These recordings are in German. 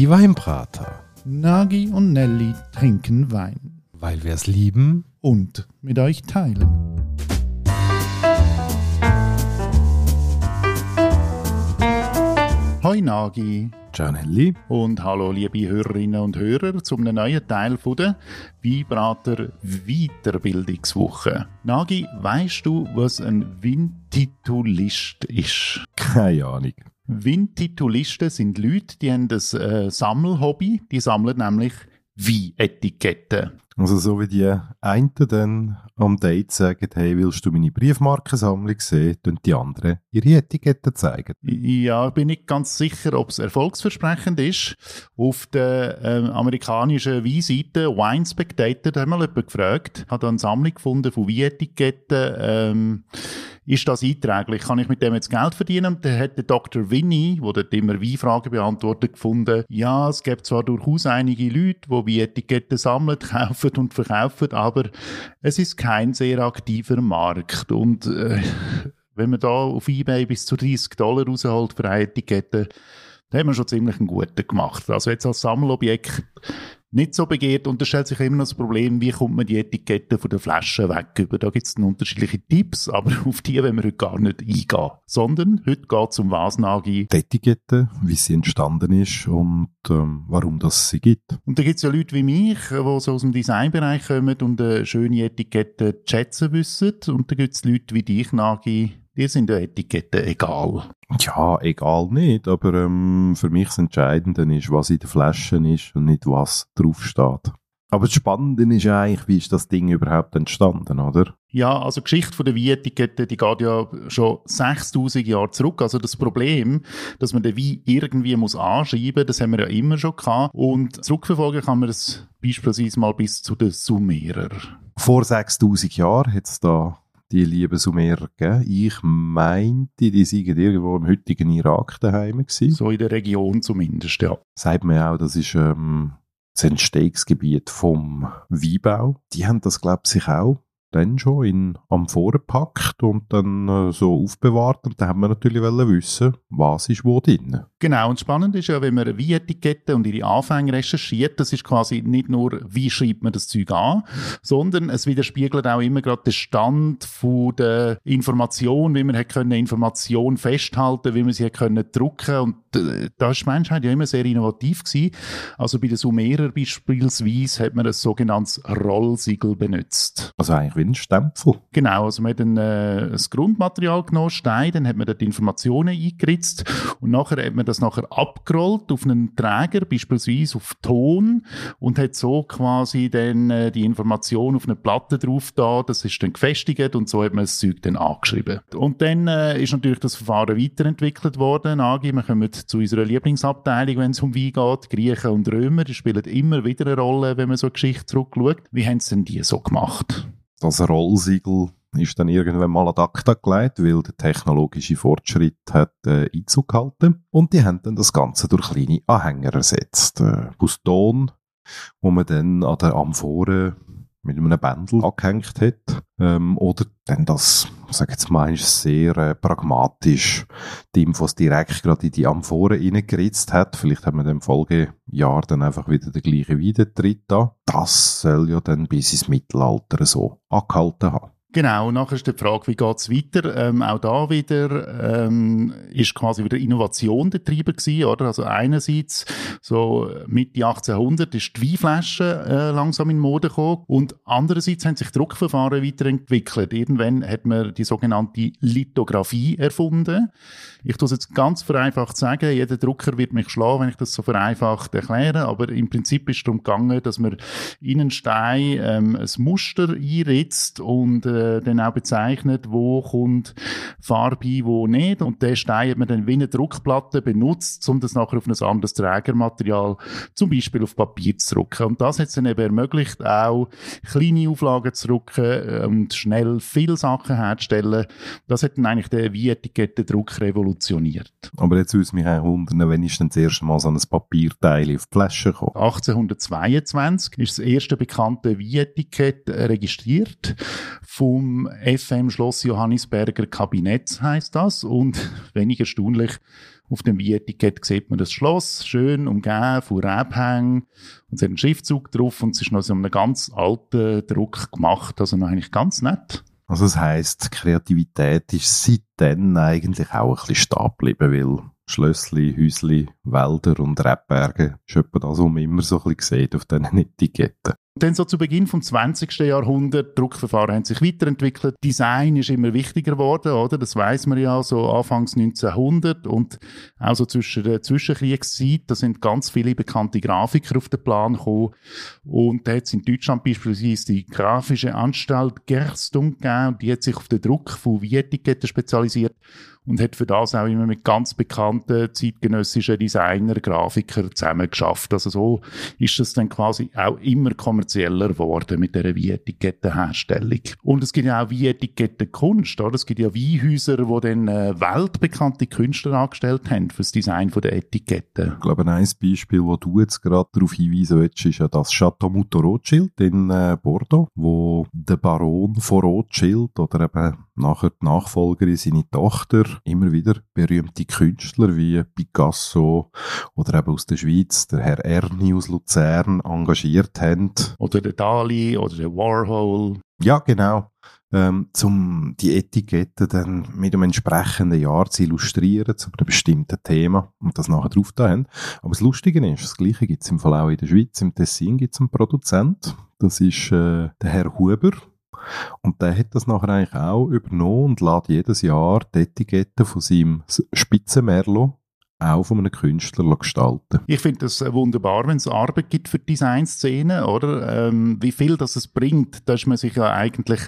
Die Weinbrater. Nagi und Nelly trinken Wein. Weil wir es lieben. Und mit euch teilen. Hoi Nagi. Ciao Nelly. Und hallo liebe Hörerinnen und Hörer zum neuen Teil von der Weinbrater Weiterbildungswoche. Nagi, weißt du, was ein Wintitulist ist? Keine Ahnung. Wintitulisten sind Leute, die haben das äh, Sammelhobby. Die sammeln nämlich Weinetiketten. Also so wie die einen dann am Date sagen, hey, willst du meine Briefmarkensammlung sehen, tun die anderen ihre Etiketten zeigen. Ja, ich bin nicht ganz sicher, ob es erfolgsversprechend ist. Auf der äh, amerikanischen Weinseite Wine Spectator, da haben wir jemanden gefragt, hat eine Sammlung gefunden von Weinetiketten, ähm, ist das einträglich? Kann ich mit dem jetzt Geld verdienen? Und dann hat der Dr. Winnie, der dort immer Weinfragen beantwortet, gefunden, ja, es gibt zwar durchaus einige Leute, die Weinetiketten sammeln, kaufen und verkaufen, aber es ist kein sehr aktiver Markt. Und äh, wenn man da auf Ebay bis zu 30 Dollar rausholt für eine Etikette, dann haben wir schon ziemlich einen guten gemacht. Also jetzt als Sammelobjekt nicht so begehrt und da stellt sich immer noch das Problem, wie kommt man die Etiketten von der Flasche weg über. Da gibt es unterschiedliche Tipps, aber auf die wollen wir heute gar nicht eingehen. Sondern heute geht es um was, Nagi? Die Etikette, wie sie entstanden ist und ähm, warum das sie gibt. Und da gibt es ja Leute wie mich, die so aus dem Designbereich kommen und eine schöne Etikette zu schätzen wissen. Und da gibt es Leute wie dich, Nagi, die sind der Etikette egal. Ja, egal nicht, aber ähm, für mich das Entscheidende ist, was in der Flasche ist und nicht was draufsteht. Aber das Spannende ist ja eigentlich, wie ist das Ding überhaupt entstanden, oder? Ja, also die Geschichte von der Weinetikette, die geht ja schon 6000 Jahre zurück. Also das Problem, dass man den Wein irgendwie muss anschreiben, das haben wir ja immer schon gehabt. Und zurückverfolgen kann man das beispielsweise mal bis zu den Sumerer. Vor 6000 Jahren hat es da die lieben Sumerer gegeben. Ich meinte, die seien irgendwo im heutigen Irak daheim gewesen. So in der Region zumindest, ja. Sagt man auch, das ist ähm, das Entstehungsgebiet vom Weinbau. Die haben das, glaube ich, sich auch dann schon in Amphoren gepackt und dann äh, so aufbewahrt. Und dann haben wir natürlich wissen, was ist wo drin. Genau, und spannend ist ja, wenn man Weinetiketten und ihre Anfänge recherchiert, das ist quasi nicht nur, wie schreibt man das Zeug an, sondern es widerspiegelt auch immer gerade den Stand von der Information, wie man hat können Information festhalten, wie man sie hat können drucken und da ist die Menschheit ja immer sehr innovativ gewesen. Also bei den Sumerer beispielsweise hat man ein sogenanntes Rollsiegel benutzt. Also eigentlich wie ein Stempel. Genau, also man hat ein, äh, ein Grundmaterial genommen, Stein, dann hat man dort Informationen eingeritzt und nachher hat man das nachher abgerollt auf einen Träger, beispielsweise auf Ton und hat so quasi dann äh, die Information auf eine Platte drauf da, das ist dann gefestigt und so hat man das Zeug dann angeschrieben. Und dann äh, ist natürlich das Verfahren weiterentwickelt worden. Agi, wir kommen zu unserer Lieblingsabteilung, wenn es um Wein geht. Griechen und Römer, die spielen immer wieder eine Rolle, wenn man so eine Geschichte zurückschaut. Wie haben sie denn die so gemacht? Das Rollsiegel ist dann irgendwann mal ad acta gelegt, weil der technologische Fortschritt hat äh, Einzug gehalten. Und die haben dann das Ganze durch kleine Anhänger ersetzt. Äh, aus Ton, wo man dann an der Amphore mit einem Bändel angehängt hat. Ähm, oder dann das, sag jetzt mal, sehr äh, pragmatisch die Infos direkt gerade in die Amphore reingeritzt hat. Vielleicht haben wir im Folgejahr dann einfach wieder den gleichen Wiedertritt da. Das soll ja dann bis ins Mittelalter so angehalten haben. Genau, nachher ist die Frage, wie geht's weiter? Ähm, auch da wieder ähm, ist quasi wieder Innovation der Treiber gewesen, oder? Also einerseits so Mitte 1800 ist die Weinflasche äh, langsam in Mode gekommen und andererseits haben sich Druckverfahren weiterentwickelt. Irgendwann hat man die sogenannte Lithografie erfunden. Ich tue es jetzt ganz vereinfacht sagen, jeder Drucker wird mich schlagen, wenn ich das so vereinfacht erkläre, aber im Prinzip ist es darum gegangen, dass man in einen Stein ähm, ein Muster einritzt und äh, dann auch bezeichnet, wo kommt Farbe ein, wo nicht. Und der Stein hat man dann wie eine Druckplatte benutzt, um das nachher auf ein anderes Trägermaterial, zum Beispiel auf Papier zu drucken. Und das hat es dann eben ermöglicht, auch kleine Auflagen zu drucken äh, und schnell viele Sachen herzustellen. Das hat dann eigentlich der Wie-Etikettendruck revolutioniert revolutioniert. Aber jetzt würde mich auch wundern, wenn ist denn das erste Mal so ein Papierteil auf die Flasche gekommen? 1822 ist das erste bekannte Wienetikett registriert von vom FM Schloss Johannisberger Kabinett heißt das und wenig erstaunlich auf dem Wie-Etikett sieht man das Schloss, schön umgeben von Rebhängen und es hat einen Schriftzug drauf und es ist noch so einen ganz alten Druck gemacht, also noch eigentlich ganz nett. Also das heisst, Kreativität ist seitdem eigentlich auch ein bisschen stehen geblieben, weil Schlössli, Häusli, Wälder und Rebberge ist etwa das, was man immer so ein bisschen sieht auf diesen Etiketten. Dann so zu Beginn vom 20. Jahrhundert, Druckverfahren haben sich weiterentwickelt, Design ist immer wichtiger geworden, oder? Das weiß man ja, so Anfangs 1900 und auch so zwischen der Zwischenkriegszeit, da sind ganz viele bekannte Grafiker auf den Plan gekommen und da hat es in Deutschland beispielsweise die Grafische Anstalt Gerstung gegeben und die hat sich auf den Druck von Vietiketten spezialisiert und hat für das auch immer mit ganz bekannten zeitgenössischen Designer, Grafiker zusammen geschafft. Also so ist es dann quasi auch immer kommerzieller geworden mit der Wie-Etikettenherstellung. Und es gibt ja auch Wie-Etikettenkunst, oder? Es gibt ja Weinhäuser, wo dann äh, weltbekannte Künstler angestellt haben für das Design der Etiketten. Ich glaube, ein Beispiel, wo du jetzt gerade darauf hinweisen willst, ist ja das Chateau Mouton Rothschild in äh, Bordeaux, wo der Baron von Rothschild oder eben nachher die Nachfolgerin, seine Tochter, immer wieder berühmte Künstler wie Picasso oder eben aus der Schweiz, der Herr Erni aus Luzern engagiert haben. Oder der Dali oder der Warhol. Ja, genau. Ähm, zum die Etikette dann mit einem entsprechenden Jahr zu illustrieren, zu einem bestimmten Thema und das nachher drauf da haben. Aber das Lustige ist, das Gleiche gibt es im Fall auch in der Schweiz. Im Tessin gibt es einen Produzent, das ist äh, der Herr Huber, und der hat das nachher eigentlich auch übernommen und lädt jedes Jahr die Etikette von seinem Spitzenmerlo auch von einem Künstler gestalten. Ich finde das wunderbar, wenn es Arbeit gibt für Designszenen, oder? Ähm, wie viel das es bringt, da ist man sich ja eigentlich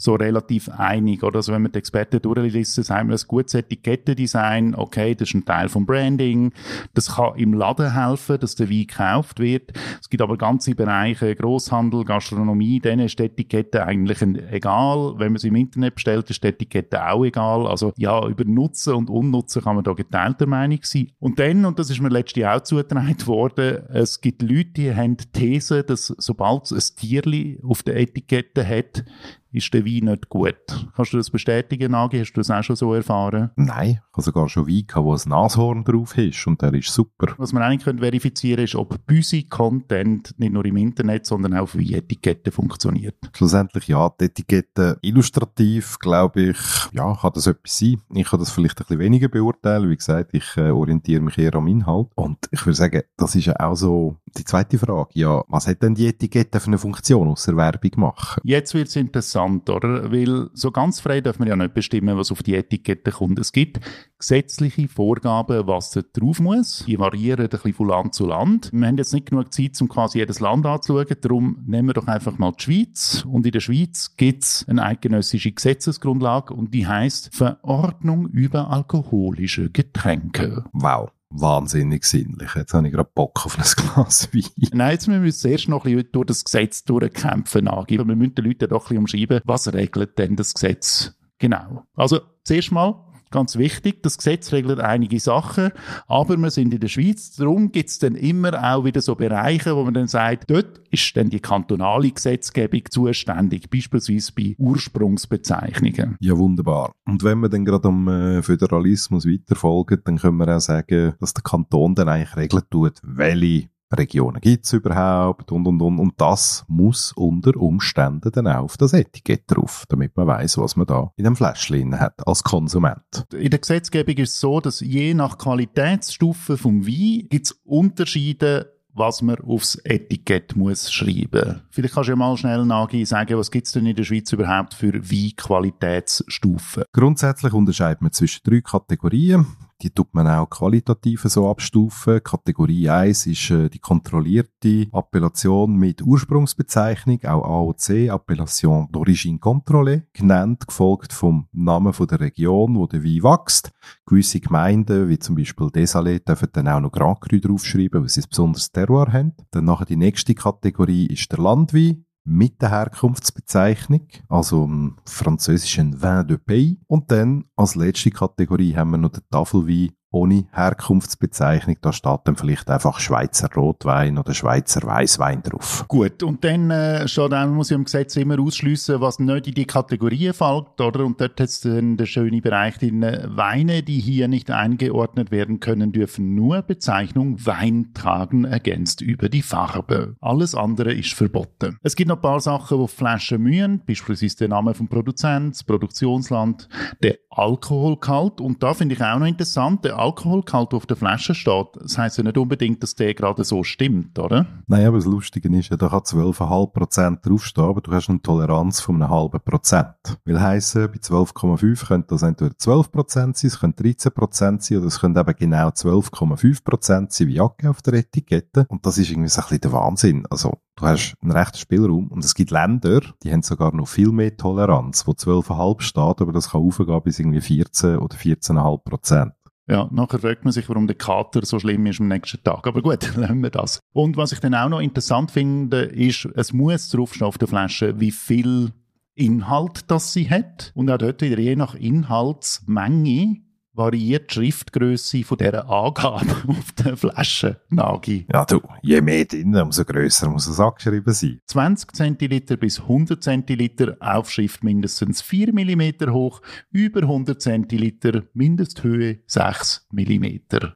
so relativ einig. Oder also wenn man die Experten durchliest, sagen wir, ein gutes Etikettendesign, okay, das ist ein Teil vom Branding, das kann im Laden helfen, dass der Wein gekauft wird. Es gibt aber ganze Bereiche, Großhandel, Gastronomie, denen ist die Etikette eigentlich egal. Wenn man sie im Internet bestellt, ist die Etikette auch egal. Also ja, über Nutzen und Unnutzen kann man da geteilter Meinung sein. Und dann, und das ist mir letztlich auch zugetragen worden, es gibt Leute, die haben die These, dass sobald es ein Tierli auf der Etikette hat, ist der Wein nicht gut. Kannst du das bestätigen, Nagi? Hast du das auch schon so erfahren? Nein, ich habe sogar schon Wein gehabt, wo ein Nashorn drauf ist und der ist super. Was man eigentlich können verifizieren ist, ob Büsi-Content nicht nur im Internet, sondern auch auf Etiketten funktioniert. Schlussendlich ja, die Etikette illustrativ, glaube ich, ja, kann das etwas sein. Ich kann das vielleicht ein bisschen weniger beurteilen. Wie gesagt, ich äh, orientiere mich eher am Inhalt. Und ich würde sagen, das ist ja auch so die zweite Frage. Ja, was hat denn die Etikette für eine Funktion, außer Werbung machen? Jetzt wird es interessant oder? Weil so ganz frei darf man ja nicht bestimmen, was auf die Etikette kommt. Es gibt gesetzliche Vorgaben, was da drauf muss. Die variieren ein bisschen von Land zu Land. Wir haben jetzt nicht genug Zeit, um quasi jedes Land anzuschauen. Darum nehmen wir doch einfach mal die Schweiz. Und in der Schweiz gibt es eine eidgenössische Gesetzesgrundlage und die heißt Verordnung über alkoholische Getränke. Wow wahnsinnig sinnlich. Jetzt habe ich gerade Bock auf ein Glas Wein. Nein, jetzt müssen wir uns erst noch ein bisschen durch das Gesetz durchkämpfen angeben. Wir müssen den Leuten doch ein bisschen umschreiben, was regelt denn das Gesetz genau. Also, zuerst mal, ganz wichtig. Das Gesetz regelt einige Sachen, aber wir sind in der Schweiz. Darum gibt es dann immer auch wieder so Bereiche, wo man dann sagt, dort ist dann die kantonale Gesetzgebung zuständig, beispielsweise bei Ursprungsbezeichnungen. Ja, wunderbar. Und wenn wir dann gerade am äh, Föderalismus weiterfolgen, dann können wir auch sagen, dass der Kanton dann eigentlich regeln tut, welche Regionen gibt's überhaupt und und und und das muss unter Umständen dann auch auf das Etikett drauf, damit man weiß, was man da in dem Fläschchen hat als Konsument. In der Gesetzgebung ist es so, dass je nach Qualitätsstufe vom Wein gibt's Unterschiede was man aufs Etikett muss schreiben. Vielleicht kannst du ja mal schnell Nagi sagen, was gibt's denn in der Schweiz überhaupt für Weinqualitätsstufen? Grundsätzlich unterscheidet man zwischen drei Kategorien. Die tut man auch qualitativ so abstufen. Kategorie 1 ist äh, die kontrollierte Appellation mit Ursprungsbezeichnung, auch AOC, Appellation d'origine contrôlée, genannt, gefolgt vom Namen von der Region, wo der Wein wächst. Gewisse Gemeinden, wie zum Beispiel Desalé, dürfen dann auch noch Grand Cru draufschreiben, weil sie ein besonderes Terroir haben. Dann nachher die nächste Kategorie ist der Landwein mit der Herkunftsbezeichnung, also im französischen Vin de Pays. Und dann als letzte Kategorie haben wir noch den Tafelwein ohne Herkunftsbezeichnung. Da steht dann vielleicht einfach Schweizer Rotwein oder Schweizer Weißwein drauf. Gut, und dann äh, steht auch, muss ja im Gesetz immer ausschliessen, was nicht in die Kategorie fällt, oder? Und dort hat es dann der schöne Bereich drin, Weine, die hier nicht eingeordnet werden können, dürfen nur Bezeichnung Wein tragen, ergänzt über die Farbe. Alles andere ist verboten. Es gibt noch ein paar Sachen, die Flaschen mühen, beispielsweise der Name vom Produzent, das Produktionsland, der Alkoholgehalt. Und da finde ich auch noch interessant, der Alkoholgehalt, auf der Flasche steht, das heisst ja nicht unbedingt, dass der gerade so stimmt, oder? Nein, aber das Lustige ist ja, da kann 12,5% draufstehen, aber du hast eine Toleranz von einem halben Prozent. Will heissen, bei 12,5 könnte das entweder 12% sein, es könnte 13% sein oder es könnte eben genau 12,5% sein, wie angegeben auf der Etikette. Und das ist irgendwie so ein bisschen der Wahnsinn. Also, du hast einen rechten Spielraum und es gibt Länder, die haben sogar noch viel mehr Toleranz, wo 12,5 steht, aber das kann aufgehen bis irgendwie 14 oder 14,5 Prozent. Ja, nachher fragt man sich, warum der Kater so schlimm ist am nächsten Tag. Aber gut, lassen wir das. Und was ich dann auch noch interessant finde, ist, es muss draufstehen auf der Flasche, wie viel Inhalt das sie hat. Und auch dort wieder je nach Inhaltsmenge variiert die Schriftgröße von dieser Angabe auf der Flasche, Nagi. Ja, du, je mehr drin, umso grösser muss es angeschrieben sein. 20 Zentiliter bis 100 Zentiliter, Aufschrift mindestens 4 mm hoch, über 100 Zentiliter, Mindesthöhe 6 mm.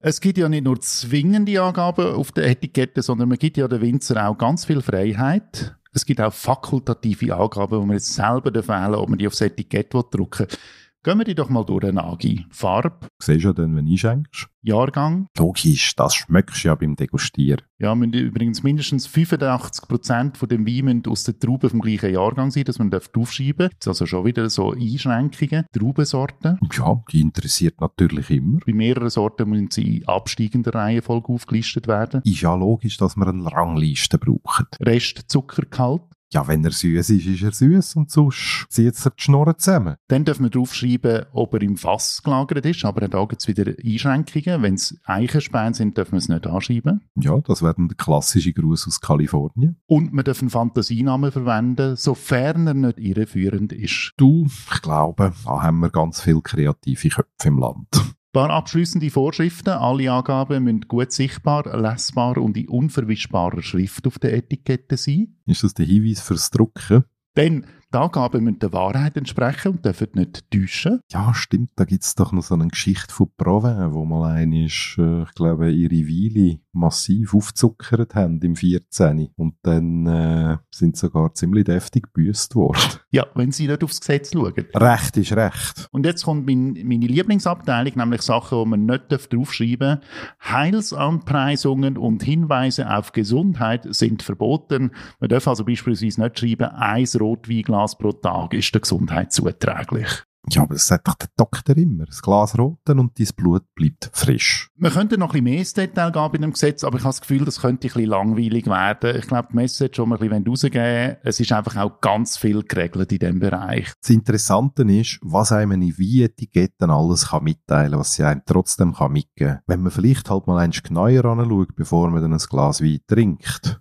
Es gibt ja nicht nur zwingende Angaben auf der Etikette, sondern man gibt ja den Winzer auch ganz viel Freiheit. Es gibt auch fakultative Angaben, wo man jetzt selber wählen ob man die aufs Etikett drucken will. Gehen wir die doch mal durch, Nagi. Farbe. Siehst du dann, wenn du einschenkst? Jahrgang. Logisch, das schmeckst du ja beim Degustieren. Ja, müssen übrigens mindestens 85% von dem Wein aus der Traube vom gleichen Jahrgang sein, dass man aufschreiben darf. Das ist also schon wieder so Einschränkungen. Traubensorten. Ja, die interessiert natürlich immer. Bei mehreren Sorten müssen sie in absteigender Reihenfolge aufgelistet werden. Ist ja logisch, dass man eine Rangliste braucht. Rest Zuckergehalt. Ja, wenn er süß ist, ist er süß und sonst zieht er die Schnurren zusammen. Dann dürfen wir draufschreiben, ob er im Fass gelagert ist, aber da gibt es wieder Einschränkungen. Wenn es Eichenspäne sind, dürfen wir es nicht anschreiben. Ja, das wäre der klassische Gruß aus Kalifornien. Und wir dürfen Fantasienamen verwenden, sofern er nicht irreführend ist. Du, ich glaube, da haben wir ganz viele kreative Köpfe im Land paar abschließende Vorschriften. Alle Angaben müssen gut sichtbar, lesbar und in unverwischbarer Schrift auf der Etikette sein. Ist das der Hinweis fürs Drucken? Dann die Angaben müssen der Wahrheit entsprechen und dürfen nicht täuschen. Ja, stimmt. Da gibt es doch noch so eine Geschichte von Provence, wo mal eine ist, äh, ich glaube, ihre Weile massiv aufzuckert haben im 14. Und dann äh, sind sogar ziemlich deftig gebüßt worden. Ja, wenn sie nicht aufs Gesetz schauen. Recht ist Recht. Und jetzt kommt mein, meine Lieblingsabteilung, nämlich Sachen, die man nicht draufschreiben darf. Heilsanpreisungen und Hinweise auf Gesundheit sind verboten. Man darf also beispielsweise nicht schreiben, ein Rotweinglas Glas pro Tag ist der Gesundheit zuträglich. Ja, aber das sagt doch der Doktor immer. Das Glas roten und dein Blut bleibt frisch. Wir könnten noch ein bisschen mehr ins Detail gehen bei dem Gesetz, aber ich habe das Gefühl, das könnte ein bisschen langweilig werden. Ich glaube, die Message, die wir ein bisschen rausgeben es ist einfach auch ganz viel geregelt in diesem Bereich. Das Interessante ist, was einem in Wein-Etiketten alles kann mitteilen kann, was sie einem trotzdem kann mitgeben kann. Wenn man vielleicht halt mal eins genauer anschaut, bevor man dann ein Glas Wein trinkt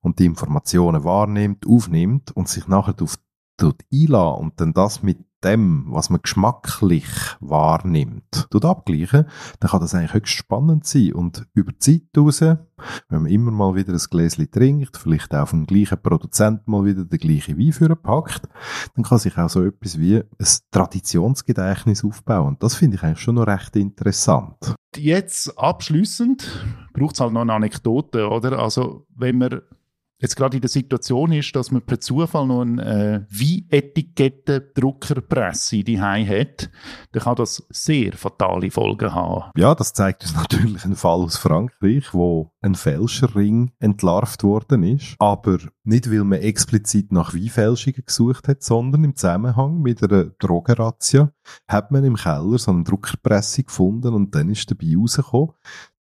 und die Informationen wahrnimmt, aufnimmt und sich nachher auf tut einlassen und dann das mit dem, was man geschmacklich wahrnimmt, tut abgleichen, dann kann das eigentlich höchst spannend sein. Und über die Zeit raus, wenn man immer mal wieder ein Gläschen trinkt, vielleicht auch vom gleichen Produzent mal wieder den gleichen Wein für packt, dann kann sich auch so etwas wie ein Traditionsgedächtnis aufbauen. Und das finde ich eigentlich schon noch recht interessant. Jetzt abschließend braucht es halt noch eine Anekdote, oder? Also, wenn man jetzt gerade in der Situation ist, dass man per Zufall noch eine äh, Wein-Etiketten-Druckerpresse die hat, dann kann das sehr fatale Folgen haben. Ja, das zeigt uns natürlich ein Fall aus Frankreich, wo ein Fälscherring entlarvt worden ist, aber nicht, weil man explizit nach Weinfälschungen gesucht hat, sondern im Zusammenhang mit einer Drogenrazzia hat man im Keller so eine Druckerpresse gefunden und dann ist dabei herausgekommen,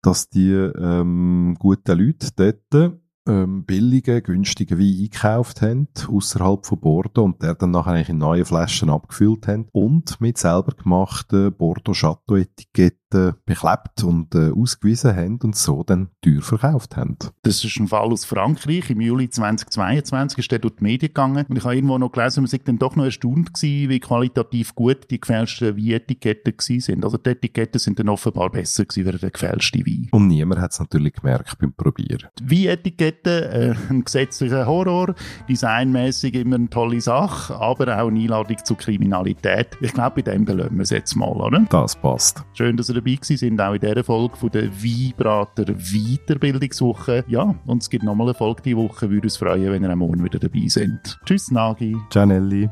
dass die ähm, guten Leute dort ähm, billigen, günstigen Wein eingekauft haben, außerhalb von Bordeaux, und der dann nachher in neue Flaschen abgefüllt haben und mit selber gemachten Bordeaux Chateau Etiketten Etiketten beklebt und äh, ausgewiesen haben und so dann teuer verkauft haben. Das ist ein Fall aus Frankreich. Im Juli 2022 ist der durch die Medien gegangen. Und ich habe irgendwo noch gelesen, man sei dann doch noch erstaunt gewesen, wie qualitativ gut die gefälschten Wein-Etiketten sind. Also die Etiketten sind dann offenbar besser gewesen als der gefälschte Wein. Und niemand hat es natürlich gemerkt beim Probieren. Die Wein-Etiketten, äh, ein gesetzlicher Horror, designmäßig immer eine tolle Sache, aber auch eine Einladung zur Kriminalität. Ich glaube, bei dem belassen wir es jetzt mal, oder? Das passt. Schön, dass ihr dabei sind, auch in dieser Folge von der Weinbrater Weiterbildungswoche. Ja, und es gibt nochmal eine Folge diese Woche. Würde uns freuen, wenn ihr am Morgen wieder dabei seid. Tschüss, Nagi. Gianelli.